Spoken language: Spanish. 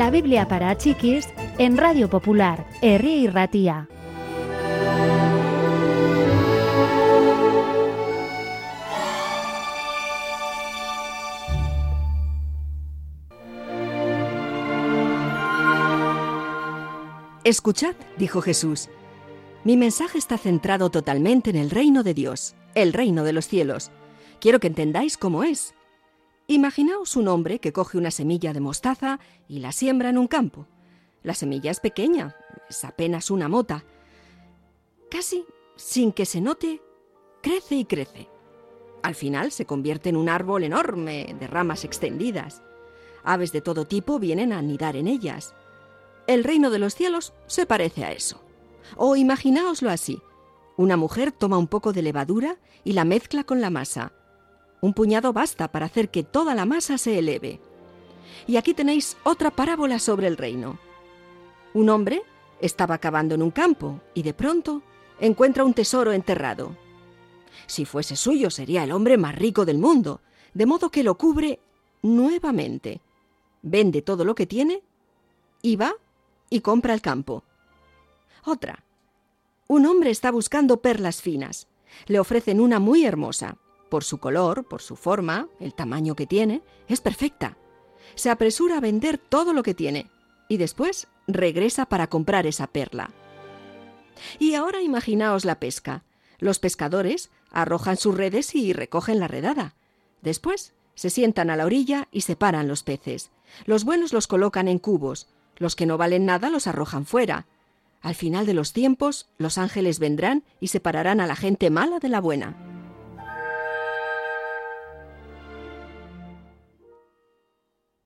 La Biblia para chiquis en Radio Popular, Herri Ratía. Escuchad, dijo Jesús. Mi mensaje está centrado totalmente en el reino de Dios, el reino de los cielos. Quiero que entendáis cómo es. Imaginaos un hombre que coge una semilla de mostaza y la siembra en un campo. La semilla es pequeña, es apenas una mota. Casi sin que se note, crece y crece. Al final se convierte en un árbol enorme, de ramas extendidas. Aves de todo tipo vienen a anidar en ellas. El reino de los cielos se parece a eso. O imaginaoslo así. Una mujer toma un poco de levadura y la mezcla con la masa. Un puñado basta para hacer que toda la masa se eleve. Y aquí tenéis otra parábola sobre el reino. Un hombre estaba cavando en un campo y de pronto encuentra un tesoro enterrado. Si fuese suyo sería el hombre más rico del mundo, de modo que lo cubre nuevamente. Vende todo lo que tiene y va y compra el campo. Otra. Un hombre está buscando perlas finas. Le ofrecen una muy hermosa. Por su color, por su forma, el tamaño que tiene, es perfecta. Se apresura a vender todo lo que tiene y después regresa para comprar esa perla. Y ahora imaginaos la pesca. Los pescadores arrojan sus redes y recogen la redada. Después se sientan a la orilla y separan los peces. Los buenos los colocan en cubos, los que no valen nada los arrojan fuera. Al final de los tiempos, los ángeles vendrán y separarán a la gente mala de la buena.